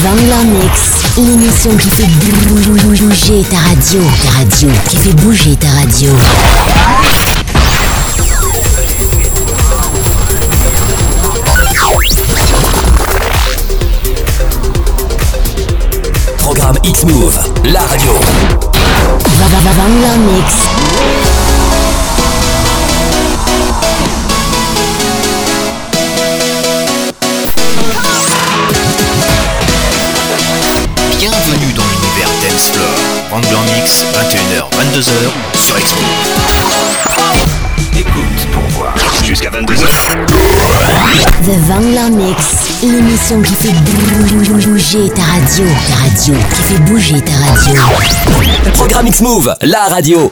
Vanilla Mix, l'émission qui fait bouger ta radio, ta radio, qui fait bouger ta radio. Programme X-Move, la radio. Vanilla Mix. 22h sur Expo. Écoute pour voir. Jusqu'à 22h. The Vangler Mix, l'émission qui fait bouger ta radio. Ta radio, qui fait bouger ta radio. Programme X-Move, la radio.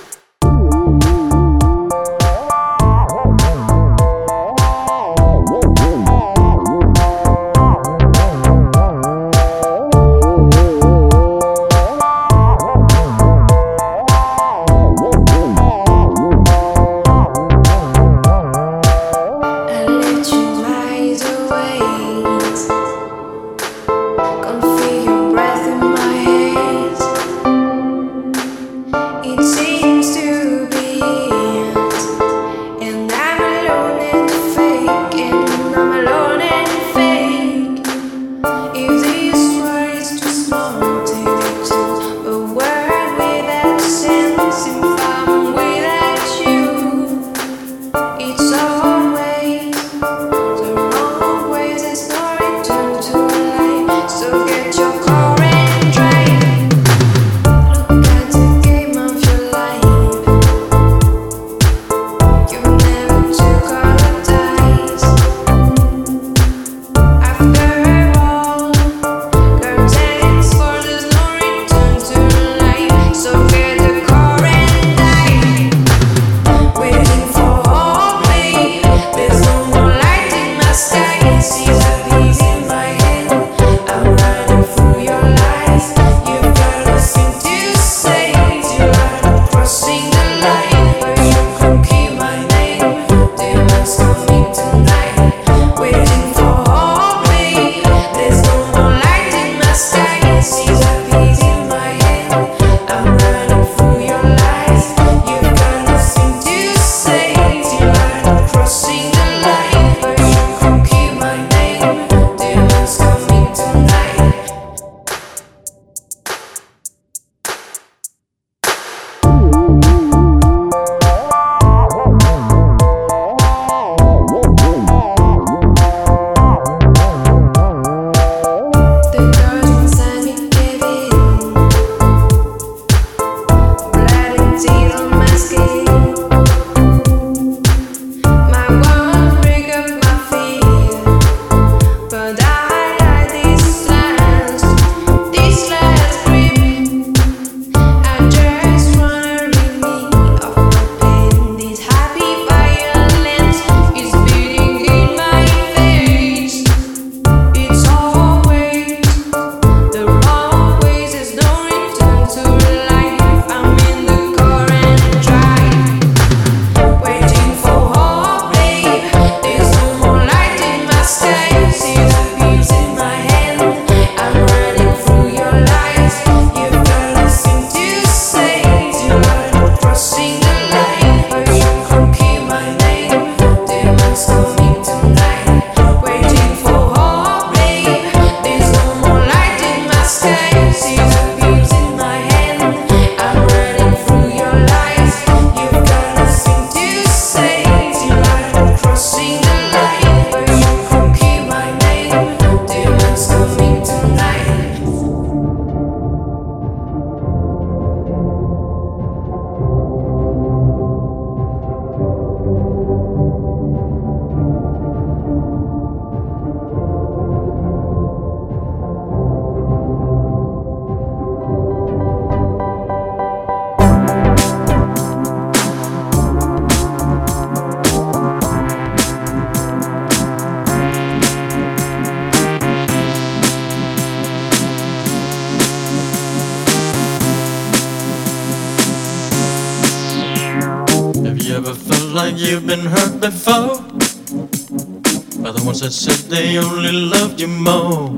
you moan.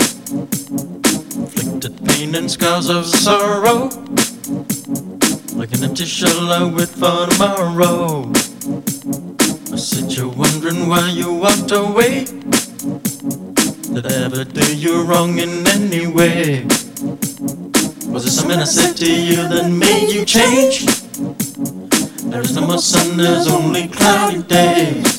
Inflicted pain and scars of sorrow. Like an empty shell I wait for tomorrow. I sit you wondering why you walked away. Did I ever do you wrong in any way? Was it something I said to you that made you change? There is no more sun, there's only cloudy days.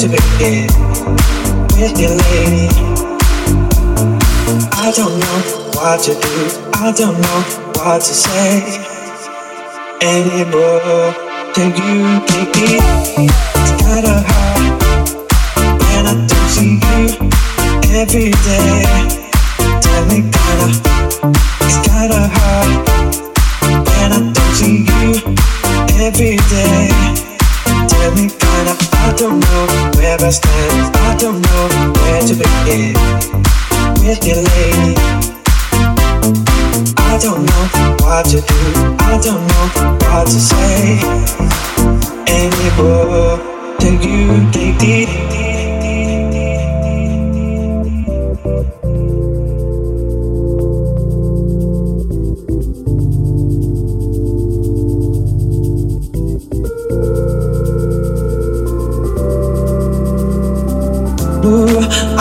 To begin with you, lady. I don't know what to do, I don't know what to say anymore. Can you, take me. It's kinda hard when I don't see you every day. Tell me, kinda. It's kinda hard when I don't see you every day. Tell me. I don't know where I stand. I don't know where to begin with your lady. I don't know what to do. I don't know what to say anymore. Take you, take.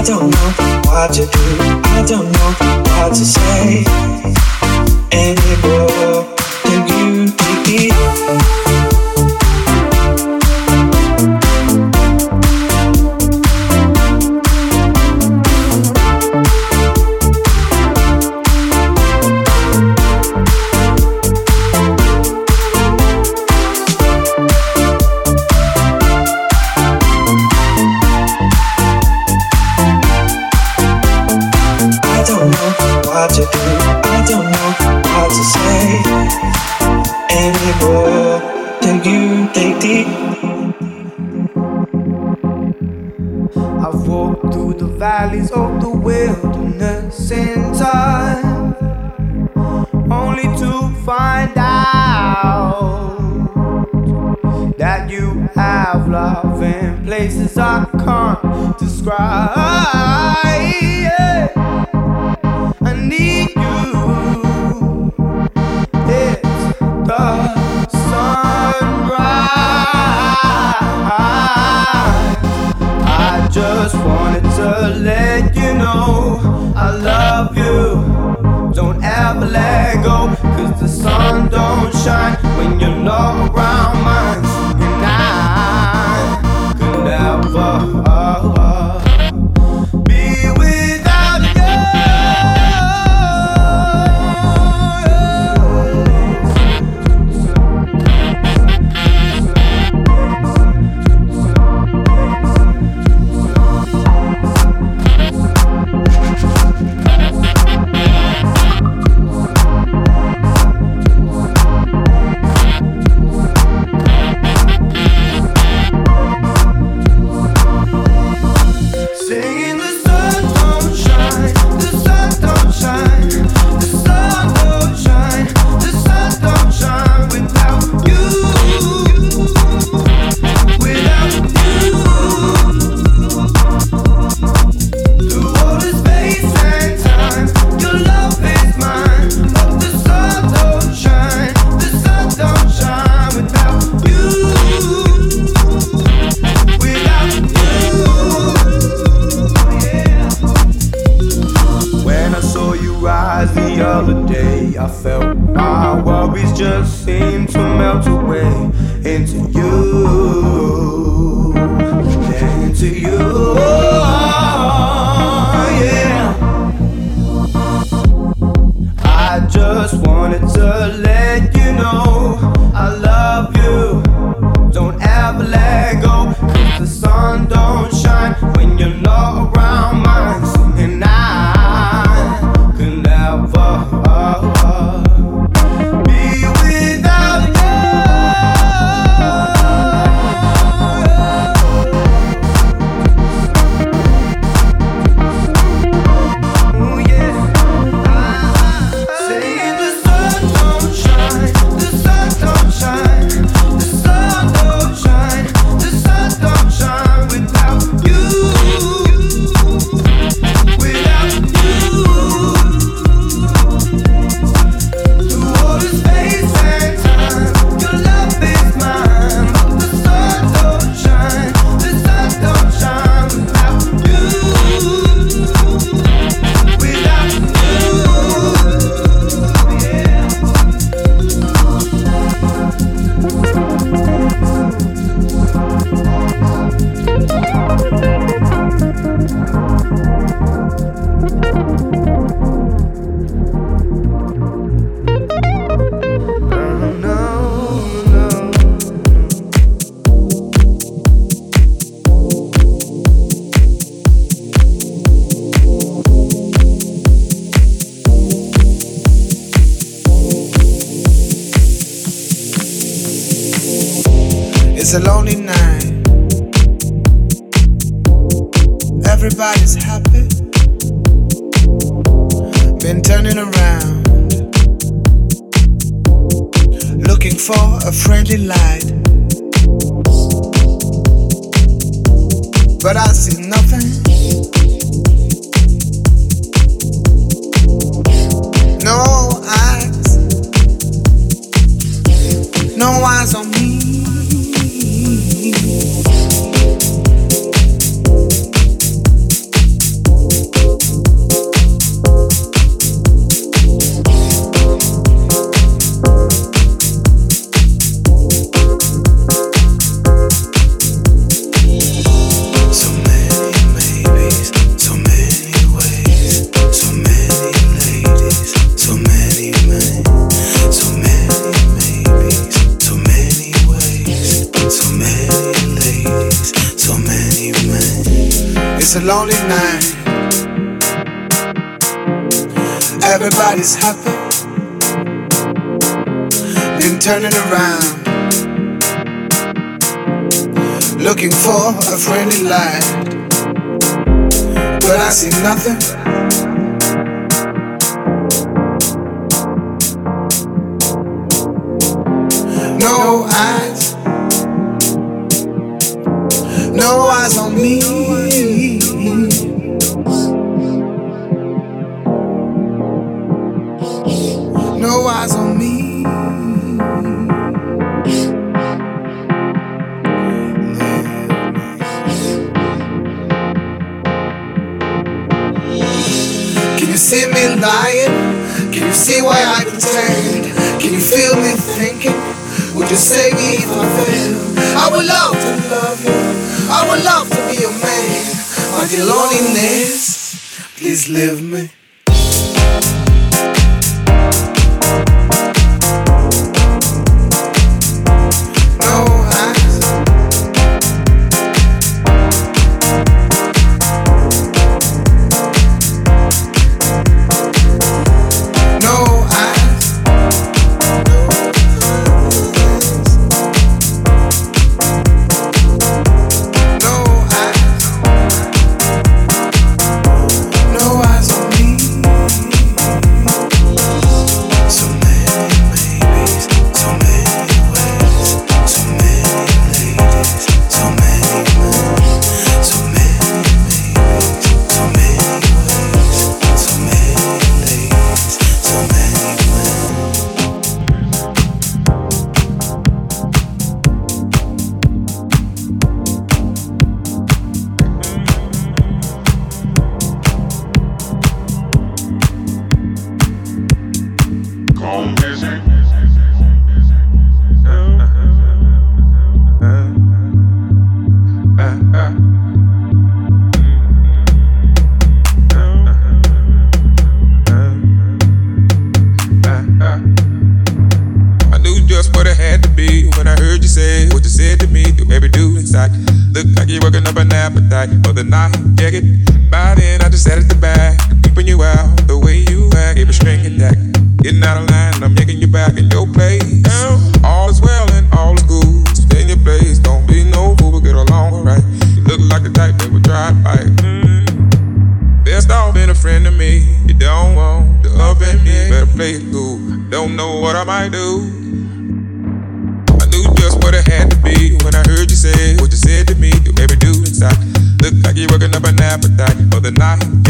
Be to you. What has happened? Been turning around, looking for a friendly light, but I see nothing.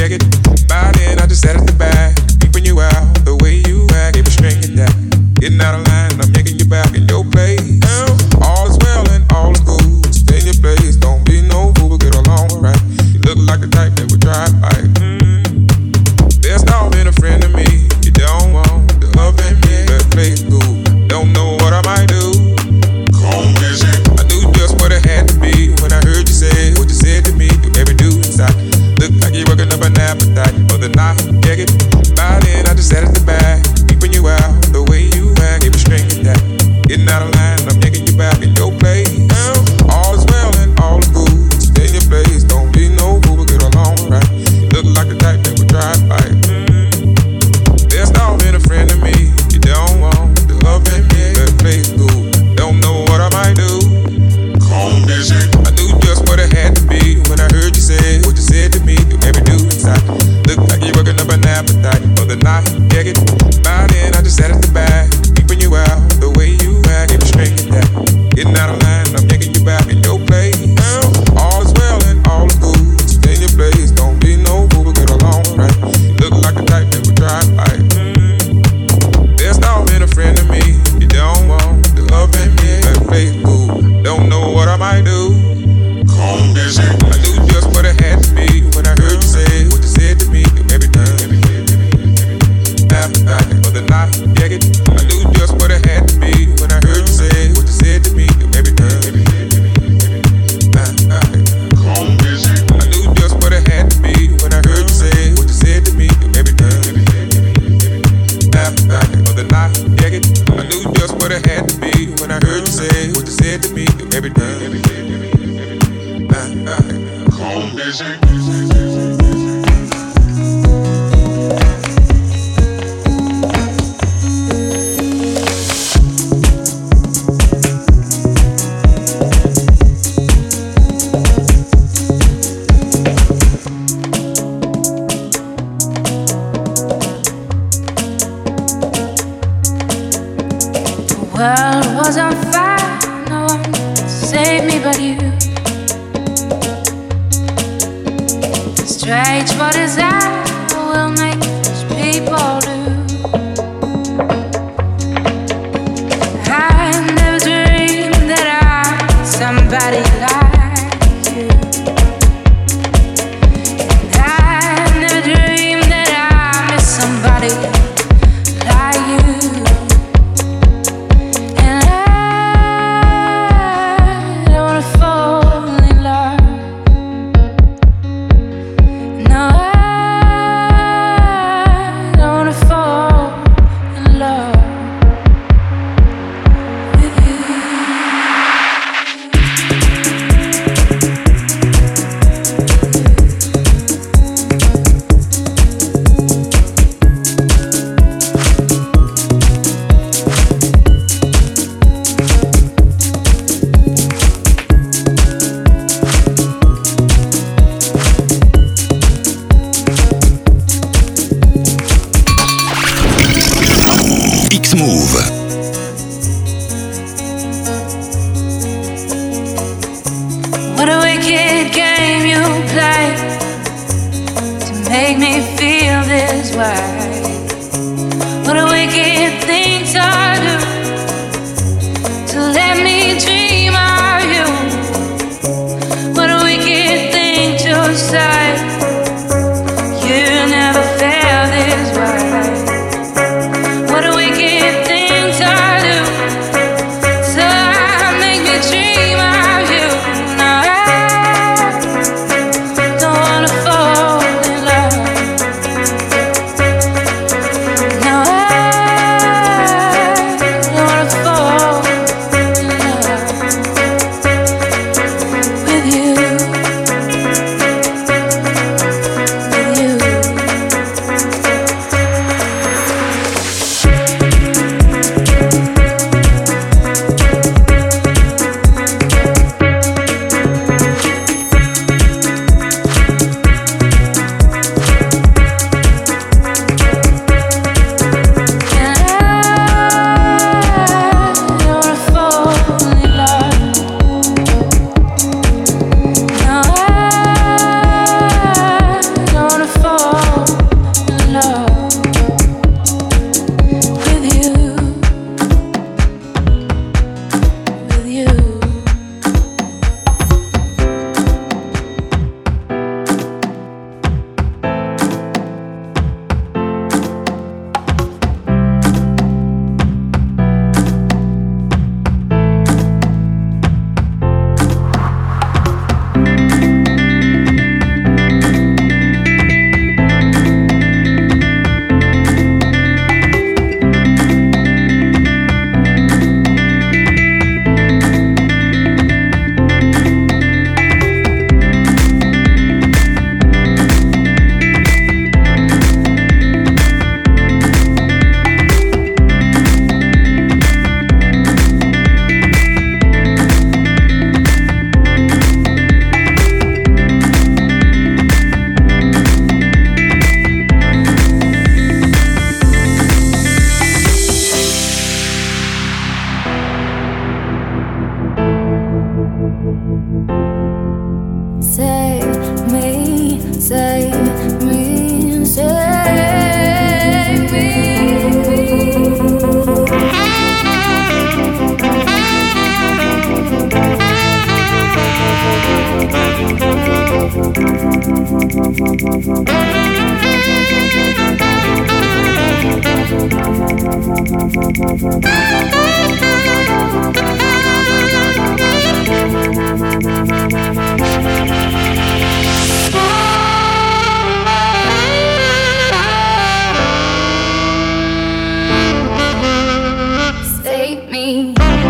Check it. I just sat at me.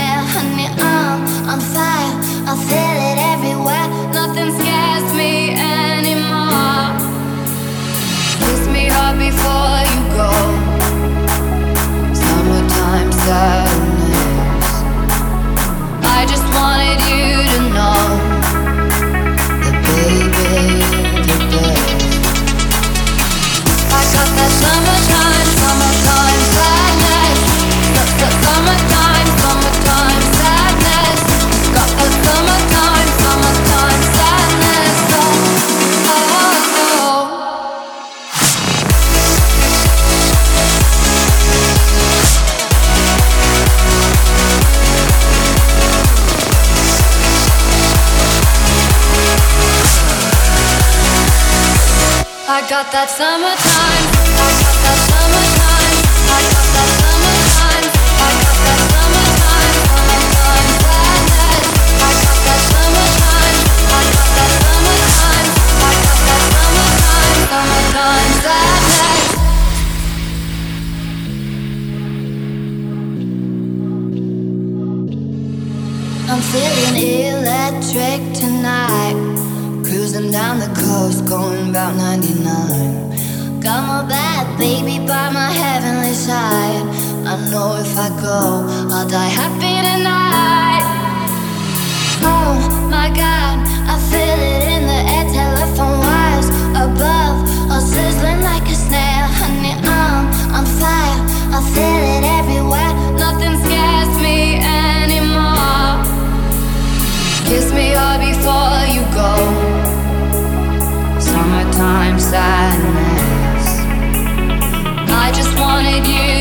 wanted you.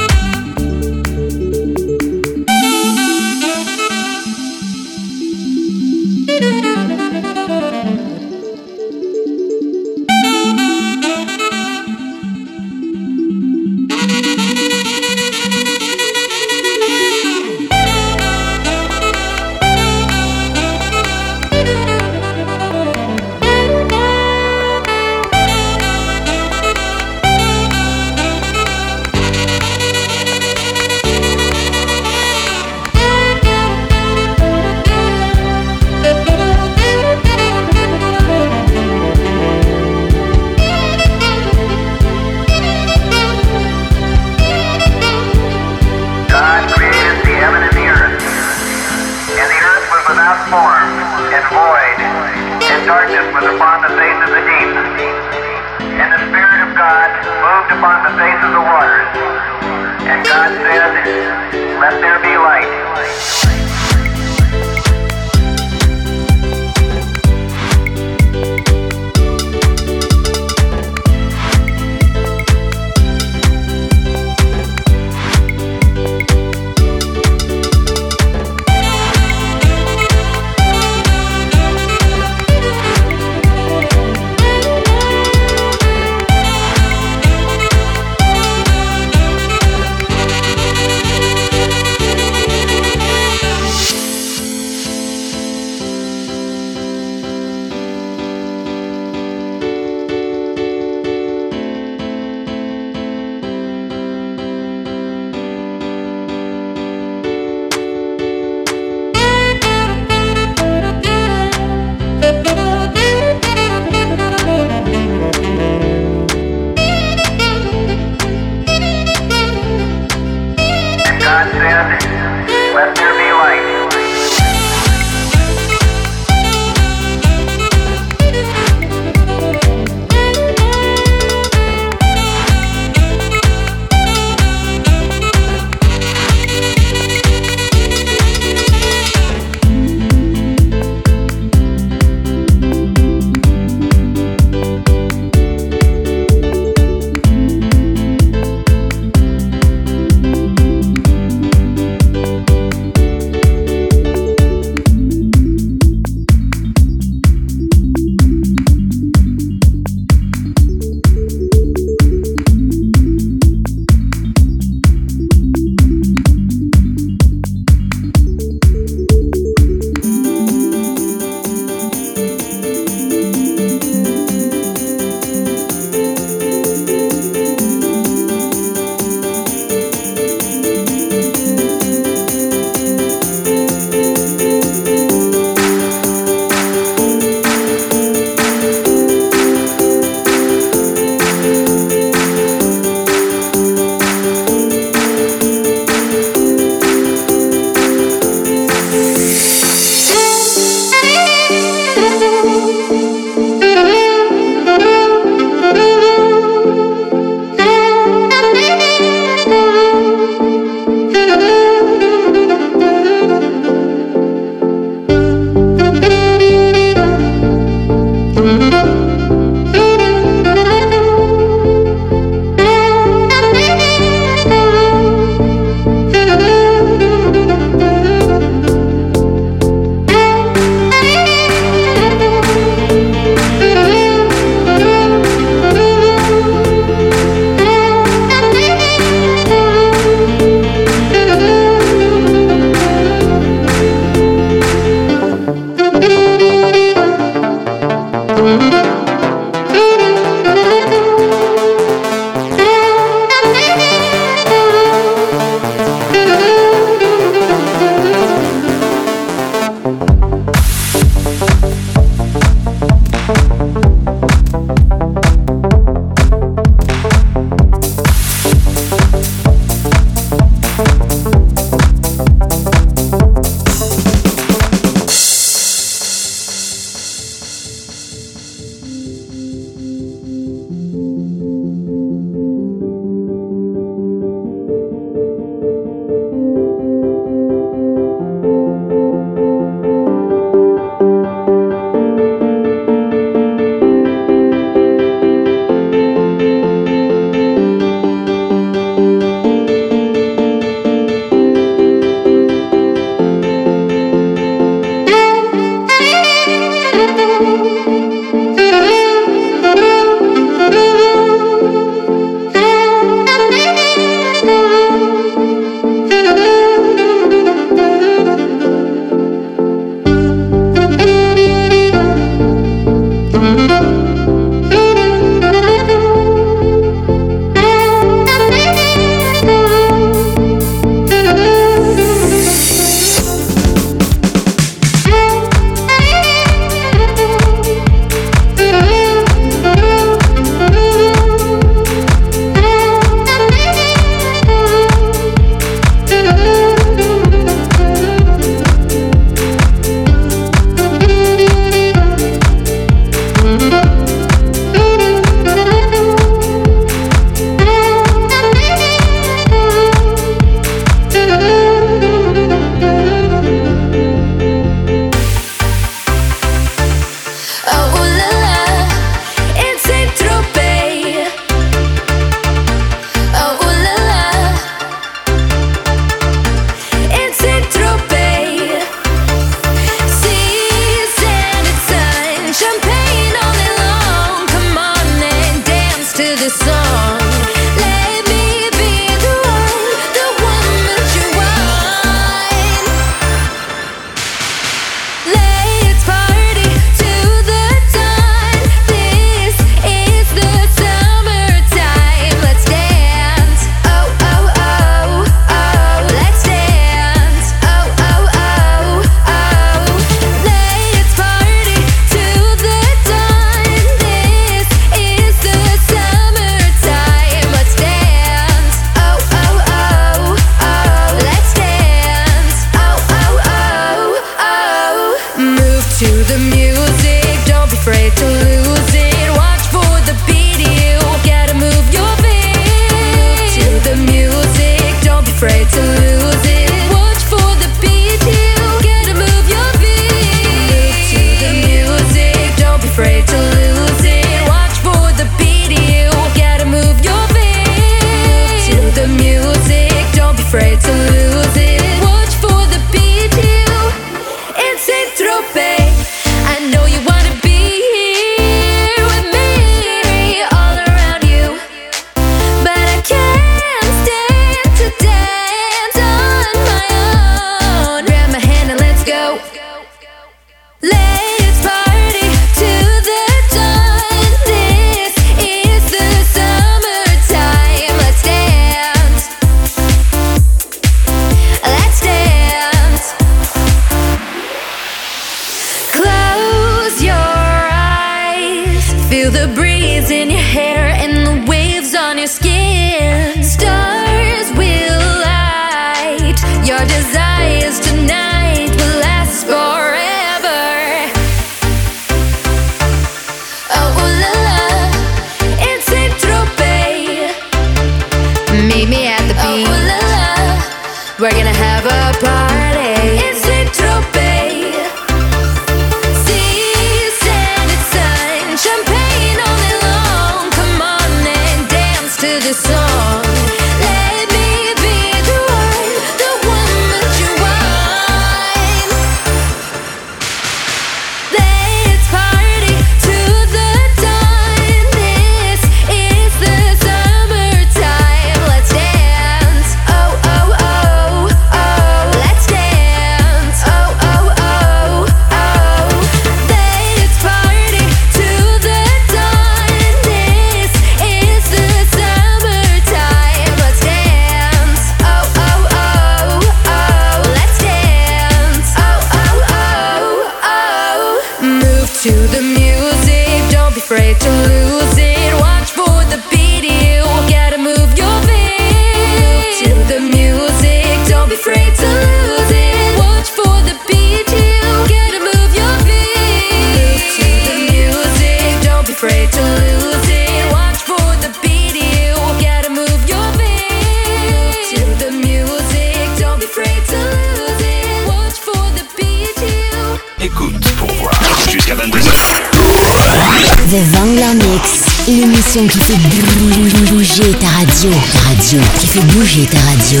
qui fait bouger ta radio. Ta radio qui fait bouger ta radio.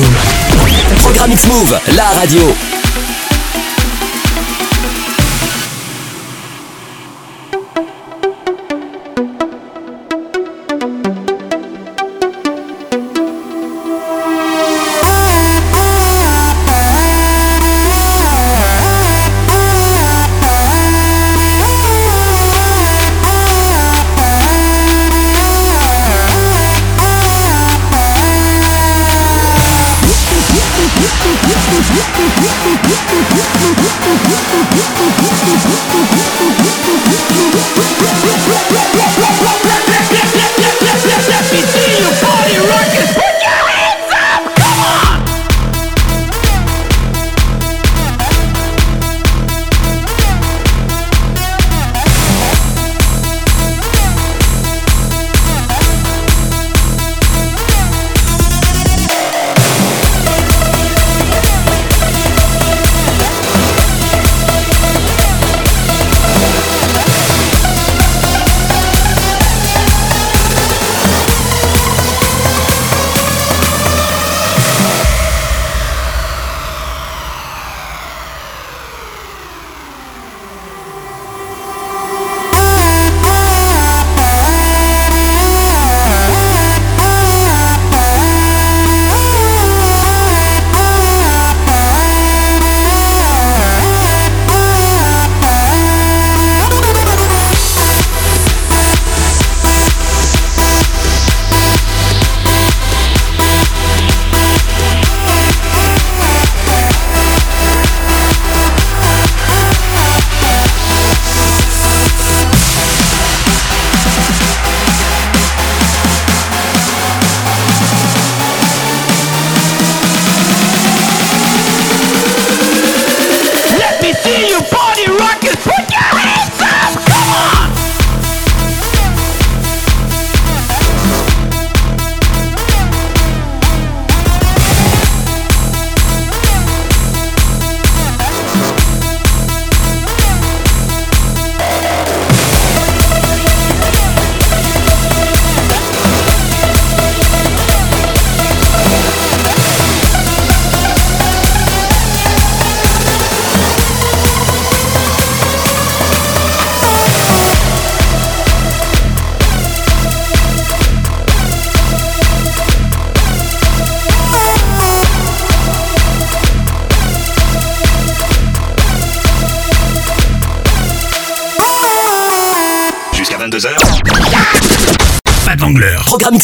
Programme X Move, la radio.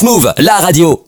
Move, la radio.